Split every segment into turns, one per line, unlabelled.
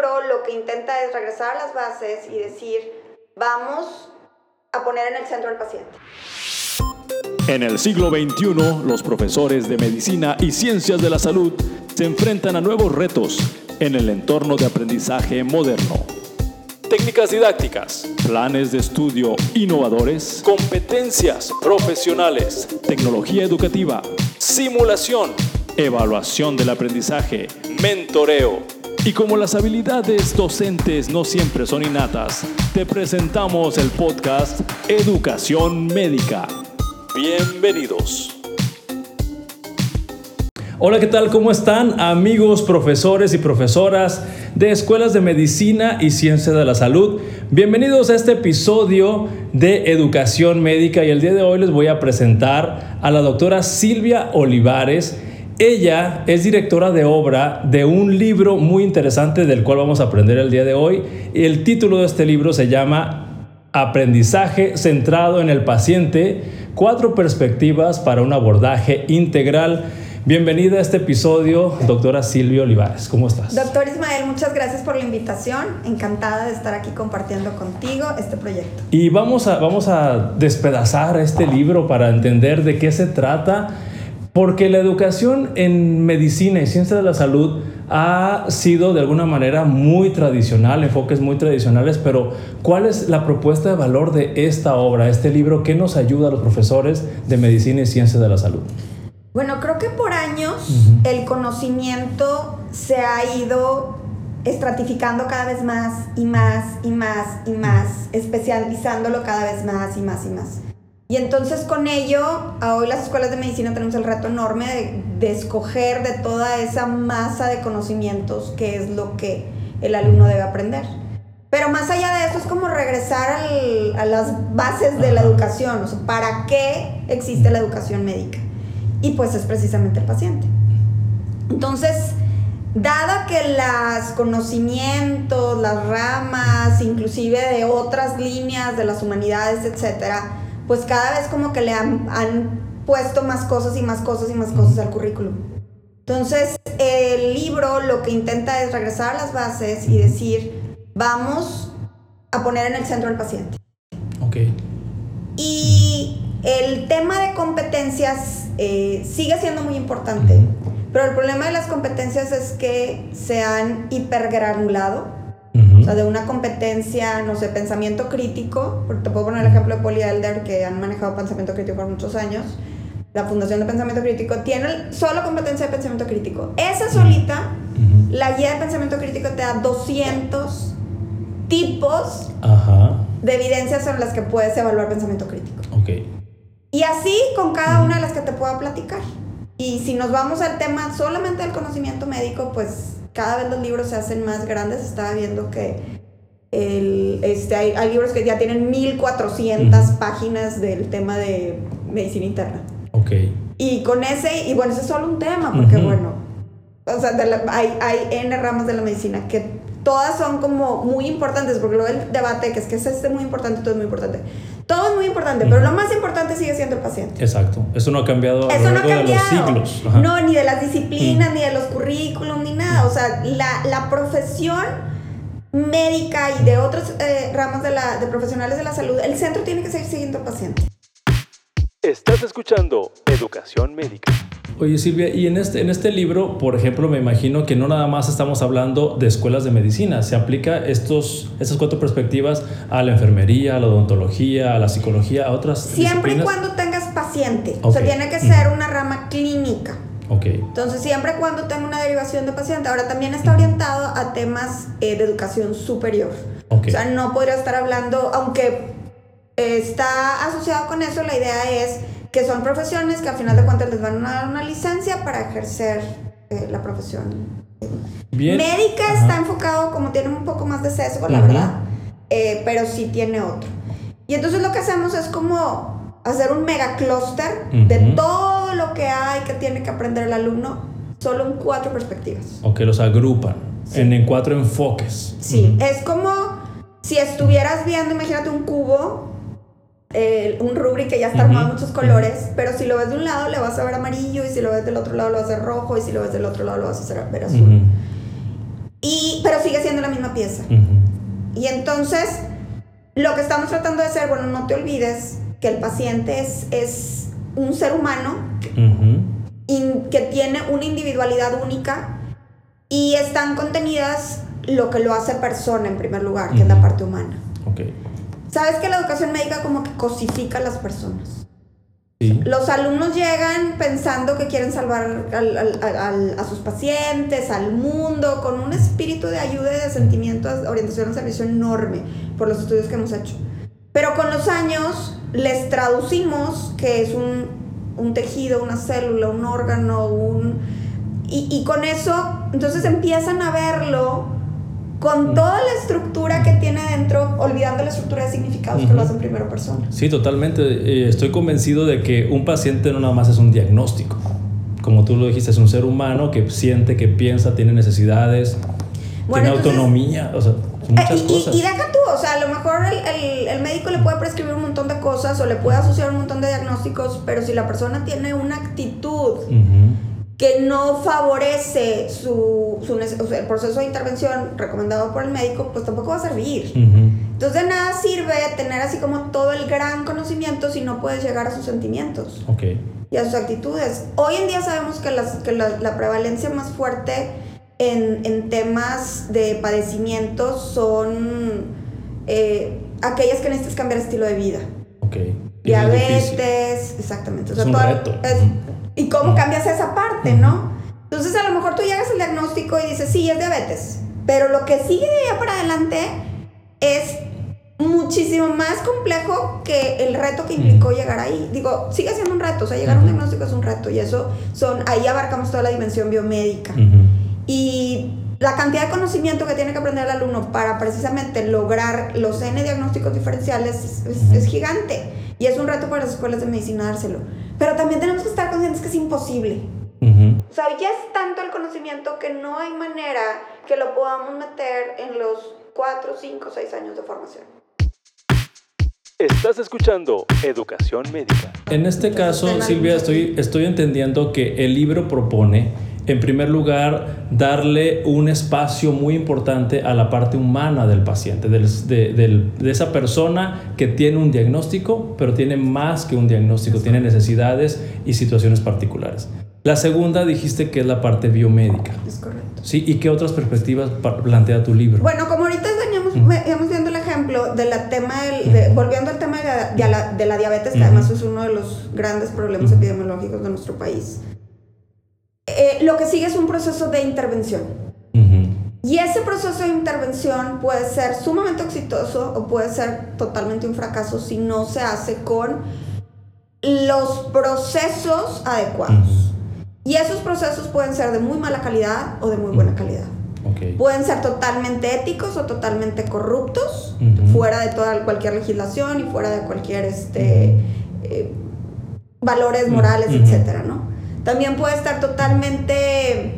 lo que intenta es regresar a las bases y decir, vamos a poner en el centro al paciente.
En el siglo XXI, los profesores de medicina y ciencias de la salud se enfrentan a nuevos retos en el entorno de aprendizaje moderno. Técnicas didácticas, planes de estudio innovadores, competencias profesionales, tecnología educativa, simulación, evaluación del aprendizaje, mentoreo. Y como las habilidades docentes no siempre son innatas, te presentamos el podcast Educación Médica. Bienvenidos. Hola, ¿qué tal? ¿Cómo están amigos, profesores y profesoras de escuelas de medicina y ciencia de la salud? Bienvenidos a este episodio de Educación Médica y el día de hoy les voy a presentar a la doctora Silvia Olivares. Ella es directora de obra de un libro muy interesante del cual vamos a aprender el día de hoy. El título de este libro se llama Aprendizaje centrado en el paciente, cuatro perspectivas para un abordaje integral. Bienvenida a este episodio, doctora Silvia Olivares. ¿Cómo estás?
Doctor Ismael, muchas gracias por la invitación. Encantada de estar aquí compartiendo contigo este proyecto.
Y vamos a, vamos a despedazar este libro para entender de qué se trata porque la educación en medicina y ciencia de la salud ha sido de alguna manera muy tradicional, enfoques muy tradicionales, pero ¿cuál es la propuesta de valor de esta obra, este libro? ¿Qué nos ayuda a los profesores de medicina y ciencia de la salud?
Bueno, creo que por años el conocimiento se ha ido estratificando cada vez más y más y más y más, especializándolo cada vez más y más y más. Y entonces con ello, a hoy las escuelas de medicina tenemos el reto enorme de, escoger de toda esa masa de conocimientos que es lo que el alumno debe aprender. Pero más allá de eso es como regresar a las bases de la educación, o sea, ¿para qué existe la educación médica? Y pues es precisamente el paciente. Entonces, dada que los conocimientos, las ramas, inclusive de otras líneas de las humanidades, etcétera, pues cada vez como que le han, puesto más cosas y más cosas y más cosas al currículum. Entonces, el libro lo que intenta es regresar a las bases y decir, vamos a poner en el centro al paciente.
Ok.
Y el tema de competencias eh, sigue siendo muy importante, pero el problema de las competencias es que se han hipergranulado sea, de una competencia, no sé, pensamiento crítico, porque te puedo poner el ejemplo de Polly Elder, que han manejado pensamiento crítico por muchos años. La Fundación de Pensamiento Crítico tiene solo competencia de pensamiento crítico. Esa solita, la guía de pensamiento crítico te da 200 tipos de evidencias sobre las que puedes evaluar pensamiento crítico.
Okay.
Y así con cada una de las que te pueda platicar. Y si nos vamos al tema solamente del conocimiento médico, pues cada vez los libros se hacen más grandes. Estaba viendo que el, este, hay, libros que ya tienen 1400 páginas del tema de medicina interna.
Ok.
Y con ese, y bueno, ese es solo un tema, porque bueno, o sea, hay, hay N ramas de la medicina que todas son como muy importantes, porque luego el debate que es que es este muy importante, todo es muy importante. Todo es muy importante, pero lo más importante sigue siendo el paciente.
Exacto. Eso no ha cambiado a lo largo de los siglos.
No, ni de las disciplinas, ni de los currículums, ni nada. O sea, la, la profesión médica y de otros eh, ramos de, la, de profesionales de la salud, el centro tiene que seguir siguiendo al paciente.
Estás escuchando Educación Médica. Oye Silvia, y en este, en este libro, por ejemplo, me imagino que no nada más estamos hablando de escuelas de medicina, se aplica estos, estas cuatro perspectivas a la enfermería, a la odontología, a la psicología, a otras
Siempre y cuando tengas paciente, o sea, tiene que ser una rama clínica.
Ok.
Entonces, siempre y cuando tenga una derivación de paciente. Ahora, también está orientado a temas eh, de educación superior. O sea, no podría estar hablando, aunque está asociado con eso, la idea es que son profesiones que al final de cuentas les van a dar una licencia para ejercer eh, la profesión. Médica está enfocado como tiene un poco más de sesgo, la verdad, eh, pero sí tiene otro. Y entonces lo que hacemos es como hacer un mega clúster de todo lo que hay que tiene que aprender el alumno, solo en cuatro perspectivas.
O que los agrupan en, en, cuatro enfoques.
Sí, es como si estuvieras viendo, imagínate un cubo un rubric que ya está armado muchos colores, pero si lo ves de un lado le vas a ver amarillo y si lo ves del otro lado lo vas a ver rojo y si lo ves del otro lado lo vas a ver azul. Y, pero sigue siendo la misma pieza. Y entonces, lo que estamos tratando de hacer, bueno, no te olvides que el paciente es, es un ser humano que tiene una individualidad única y están contenidas lo que lo hace persona en primer lugar, que es la parte humana.
Okay.
Sabes que la educación médica como que cosifica a las personas. Los alumnos llegan pensando que quieren salvar a sus pacientes, al mundo, con un espíritu de ayuda y de sentimiento, orientación al servicio enorme por los estudios que hemos hecho. Pero con los años les traducimos que es un, tejido, una célula, un órgano, un... Y, y con eso, entonces empiezan a verlo con toda la estructura que tiene dentro, olvidando la estructura de significados que lo hacen primero persona.
Sí, totalmente. Eh, estoy convencido de que un paciente no nada más es un diagnóstico. Como tú lo dijiste, es un ser humano que siente, que piensa, tiene necesidades, tiene autonomía, o sea, muchas
y,
cosas.
Y, deja tú, o sea, a lo mejor el, el, médico le puede prescribir un montón de cosas o le puede asociar un montón de diagnósticos, pero si la persona tiene una actitud que no favorece su, su el proceso de intervención recomendado por el médico, pues tampoco va a servir. Entonces de nada sirve tener así como todo el gran conocimiento si no puedes llegar a sus sentimientos y a sus actitudes. Hoy en día sabemos que, las, que la, la, prevalencia más fuerte en, en, temas de padecimientos son eh, aquellas que necesitas cambiar estilo de vida. Diabetes, exactamente.
es un reto.
¿Y cómo cambias esa parte, no? Entonces a lo mejor tú llegas al diagnóstico y dices, sí, es diabetes, pero lo que sigue de allá para adelante es muchísimo más complejo que el reto que implicó llegar ahí. Digo, sigue siendo un reto, o sea, llegar a un diagnóstico es un reto y eso son, ahí abarcamos toda la dimensión biomédica. Y la cantidad de conocimiento que tiene que aprender el alumno para precisamente lograr los N diagnósticos diferenciales es gigante. Y es un reto para las escuelas de medicina dárselo. Pero también tenemos que estar conscientes que es imposible. O sea, ya es tanto el conocimiento que no hay manera que lo podamos meter en los 4, 5, 6 años de formación.
Estás escuchando Educación Médica. En este caso, Silvia, estoy, estoy entendiendo que el libro propone en primer lugar, darle un espacio muy importante a la parte humana del paciente, de, esa persona que tiene un diagnóstico, pero tiene más que un diagnóstico, tiene necesidades y situaciones particulares. La segunda dijiste que es la parte biomédica.
Es correcto.
Sí, ¿y qué otras perspectivas plantea tu libro?
Bueno, como ahorita veníamos, viendo el ejemplo de la tema, volviendo al tema de la, diabetes, que además es uno de los grandes problemas epidemiológicos de nuestro país. Eh, lo que sigue es un proceso de intervención. Y ese proceso de intervención puede ser sumamente exitoso o puede ser totalmente un fracaso si no se hace con los procesos adecuados. Y esos procesos pueden ser de muy mala calidad o de muy buena calidad. Pueden ser totalmente éticos o totalmente corruptos, fuera de toda cualquier legislación y fuera de cualquier este, eh, valores morales, etcétera, ¿no? También puede estar totalmente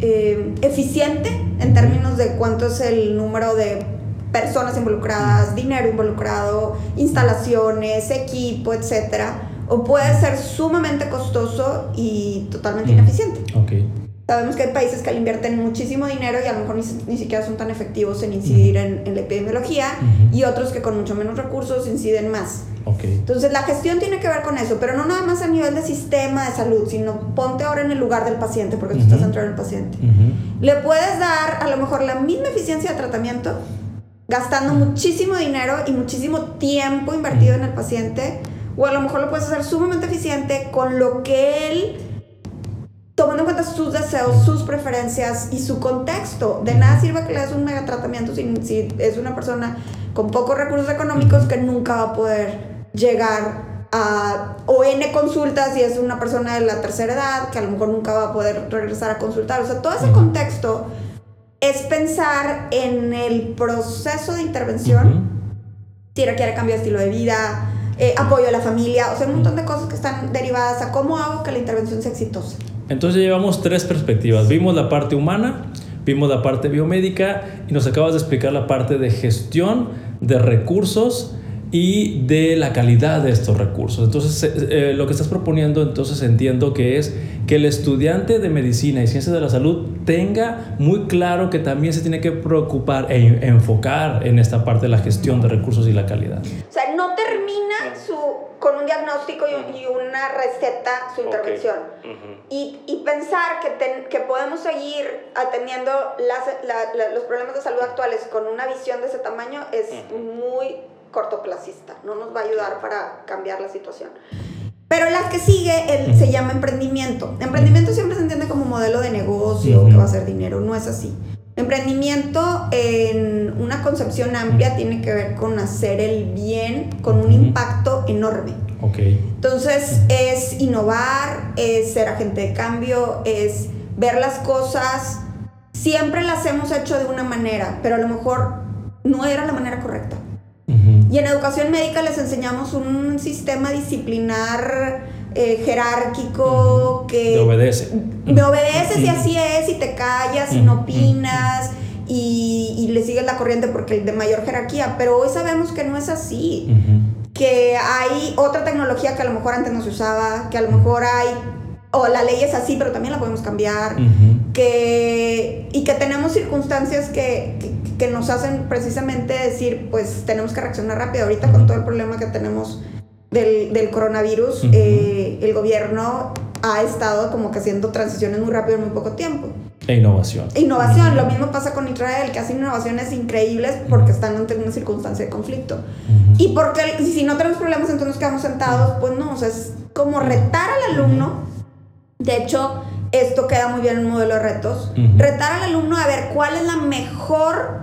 eh, eficiente en términos de cuánto es el número de personas involucradas, dinero involucrado, instalaciones, equipo, etc. O puede ser sumamente costoso y totalmente ineficiente.
Okay.
Sabemos que hay países que le invierten muchísimo dinero y a lo mejor ni, siquiera son tan efectivos en incidir en, la epidemiología y otros que con mucho menos recursos inciden más. Entonces la gestión tiene que ver con eso, pero no nada más a nivel de sistema de salud, sino ponte ahora en el lugar del paciente, porque tú estás centrado en el paciente. Le puedes dar a lo mejor la misma eficiencia de tratamiento, gastando muchísimo dinero y muchísimo tiempo invertido en el paciente, o a lo mejor lo puedes hacer sumamente eficiente con lo que él tomando en cuenta sus deseos, sus preferencias y su contexto. De nada sirve que le des un mega tratamiento si, si es una persona con pocos recursos económicos que nunca va a poder llegar a o N consultas si es una persona de la tercera edad que a lo mejor nunca va a poder regresar a consultar. O sea, todo ese contexto es pensar en el proceso de intervención, si requiere cambio de estilo de vida, eh, apoyo a la familia, o sea, un montón de cosas que están derivadas a cómo hago que la intervención sea exitosa.
Entonces llevamos tres perspectivas. Vimos la parte humana, vimos la parte biomédica y nos acabas de explicar la parte de gestión de recursos y de la calidad de estos recursos. Entonces, eh, lo que estás proponiendo, entonces entiendo que es que el estudiante de medicina y ciencias de la salud tenga muy claro que también se tiene que preocupar e enfocar en esta parte de la gestión de recursos y la calidad.
O sea, no termina su, con un diagnóstico y, una receta su intervención. y, y, pensar que, que podemos seguir atendiendo las, los problemas de salud actuales con una visión de ese tamaño es muy cortoplacista, no nos va a ayudar para cambiar la situación. Pero la que sigue se llama emprendimiento. Emprendimiento siempre se entiende como modelo de negocio, que va a ser dinero, no es así. Emprendimiento en una concepción amplia tiene que ver con hacer el bien con un impacto enorme.
Okay.
Entonces es innovar, es ser agente de cambio, es ver las cosas. Siempre las hemos hecho de una manera, pero a lo mejor no era la manera correcta. Y en educación médica les enseñamos un sistema disciplinar eh, jerárquico que...
Me obedece.
Me obedeces y así es, y te callas y no opinas. Y, y, le sigues la corriente porque el de mayor jerarquía, pero hoy sabemos que no es así, que hay otra tecnología que a lo mejor antes no se usaba, que a lo mejor hay, o la ley es así, pero también la podemos cambiar, que, y que tenemos circunstancias que, que nos hacen precisamente decir, pues tenemos que reaccionar rápido. Ahorita con todo el problema que tenemos del, del coronavirus, eh, el gobierno ha estado como que haciendo transiciones muy rápido en muy poco tiempo.
E innovación.
Innovación. Lo mismo pasa con Israel, que hacen innovaciones increíbles porque están ante una circunstancia de conflicto. Y porque si no tenemos problemas, entonces nos quedamos sentados, pues no, o sea, es como retar al alumno. De hecho, esto queda muy bien en un modelo de retos. Retar al alumno a ver cuál es la mejor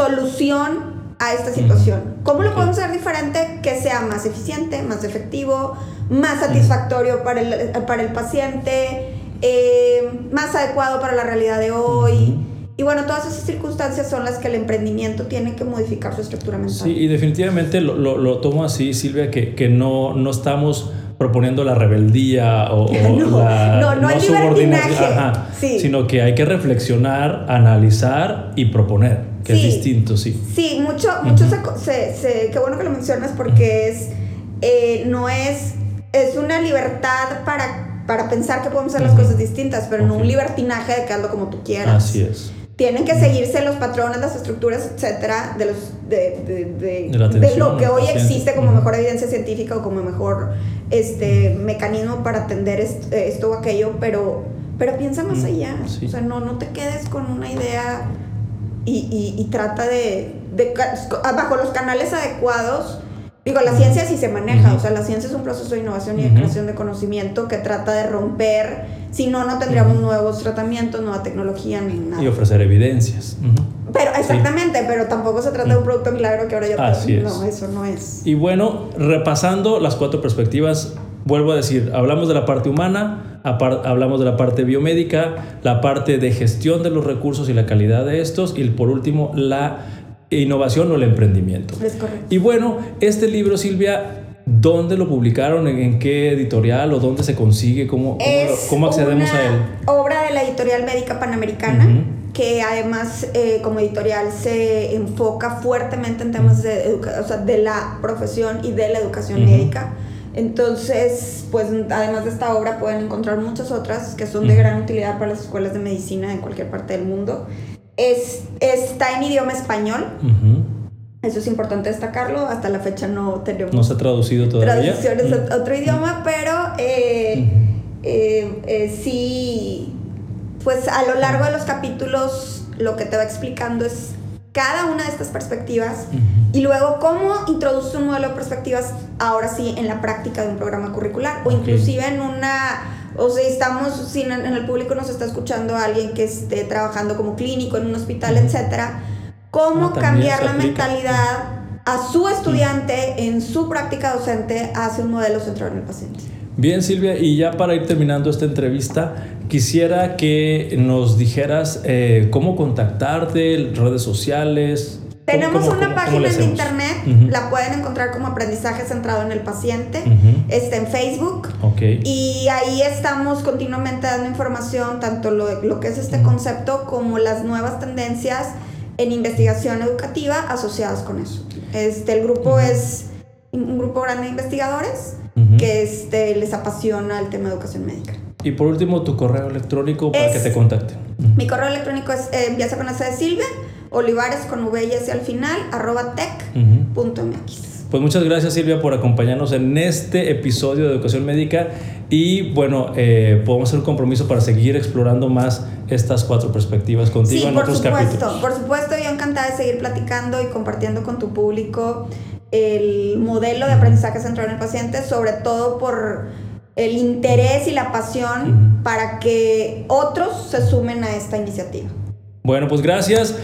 solución a esta situación. ¿Cómo lo podemos hacer diferente? Que sea más eficiente, más efectivo, más satisfactorio para el, para el paciente, eh, más adecuado para la realidad de hoy. Y bueno, todas esas circunstancias son las que el emprendimiento tiene que modificar su estructura mental.
Sí, y definitivamente lo, lo, tomo así, Silvia, que, que no, no estamos proponiendo la rebeldía o,
no,
la
no, no, hay subordinación,
sino que hay que reflexionar, analizar y proponer, que es distinto, sí.
Sí, mucho, mucho se, se, qué bueno que lo mencionas porque es, eh, no es, es una libertad para, para pensar que podemos hacer las cosas distintas, pero no un libertinaje de que hazlo como tú quieras.
Así es
tienen que seguirse los patrones, las estructuras, etcétera, de, los, de, de, lo que hoy existe como mejor evidencia científica o como mejor este, mecanismo para atender esto, o aquello, pero, pero piensa más allá. O sea, no, no te quedes con una idea y, y, trata de, bajo los canales adecuados. Digo, la ciencia sí se maneja, o sea, la ciencia es un proceso de innovación y de creación de conocimiento que trata de romper si no, no tendríamos nuevos tratamientos, nueva tecnología ni nada.
Y ofrecer evidencias.
Pero exactamente, pero tampoco se trata de un producto milagro que ahora ya
Así
No, eso no es.
Y bueno, repasando las cuatro perspectivas, vuelvo a decir, hablamos de la parte humana, hablamos de la parte biomédica, la parte de gestión de los recursos y la calidad de estos, y por último, la innovación o el emprendimiento.
Es correcto.
Y bueno, este libro, Silvia, ¿Dónde lo publicaron? ¿En, qué editorial? ¿O dónde se consigue? ¿Cómo, cómo, accedemos a él?
Obra de la editorial médica panamericana, que además eh, como editorial se enfoca fuertemente en temas de, o sea, de la profesión y de la educación médica. Entonces, pues además de esta obra pueden encontrar muchas otras que son de gran utilidad para las escuelas de medicina en cualquier parte del mundo. Es, está en idioma español. Eso es importante destacarlo. Hasta la fecha no tenemos.
No se ha traducido todavía.
Traducciones a otro idioma, pero eh, eh, eh, sí. Pues a lo largo de los capítulos, lo que te va explicando es cada una de estas perspectivas y luego cómo introduce un modelo de perspectivas ahora sí en la práctica de un programa curricular o inclusive en una o sea estamos si en el público nos está escuchando alguien que esté trabajando como clínico en un hospital etcétera cómo cambiar la mentalidad a su estudiante en su práctica docente hacia un modelo centrado en el paciente.
Bien, Silvia, y ya para ir terminando esta entrevista, quisiera que nos dijeras eh, cómo contactarte, redes sociales.
Tenemos una página en internet, la pueden encontrar como aprendizaje centrado en el paciente, está en Facebook.
Okay.
Y ahí estamos continuamente dando información, tanto lo, lo que es este concepto como las nuevas tendencias en investigación educativa asociadas con eso. Este, el grupo es un grupo grande de investigadores que este, les apasiona el tema de educación médica.
Y por último, tu correo electrónico para que te contacten.
Mi correo electrónico es, eh, empieza con esa de Silvia, olivares con V y S al final, arroba tech.mx.
Pues muchas gracias Silvia por acompañarnos en este episodio de Educación Médica y bueno, eh, podemos hacer un compromiso para seguir explorando más estas cuatro perspectivas contigo en otros
supuesto,
capítulos.
Por supuesto, yo encantada de seguir platicando y compartiendo con tu público el modelo de aprendizaje centrado en el paciente, sobre todo por el interés y la pasión para que otros se sumen a esta iniciativa.
Bueno, pues gracias.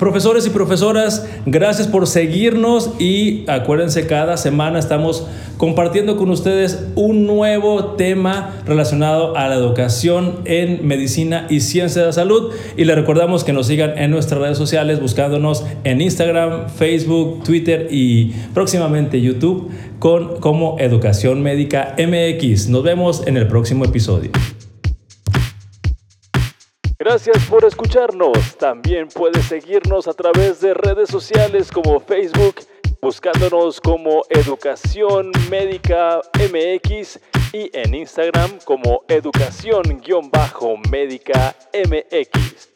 Profesores y profesoras, gracias por seguirnos y acuérdense, cada semana estamos compartiendo con ustedes un nuevo tema relacionado a la educación en medicina y ciencia de la salud. Y les recordamos que nos sigan en nuestras redes sociales buscándonos en Instagram, Facebook, Twitter y próximamente YouTube con como Educación Médica MX. Nos vemos en el próximo episodio. Gracias por escucharnos. También puedes seguirnos a través de redes sociales como Facebook, buscándonos como Educación Médica MX y en Instagram como Educación-Médica MX.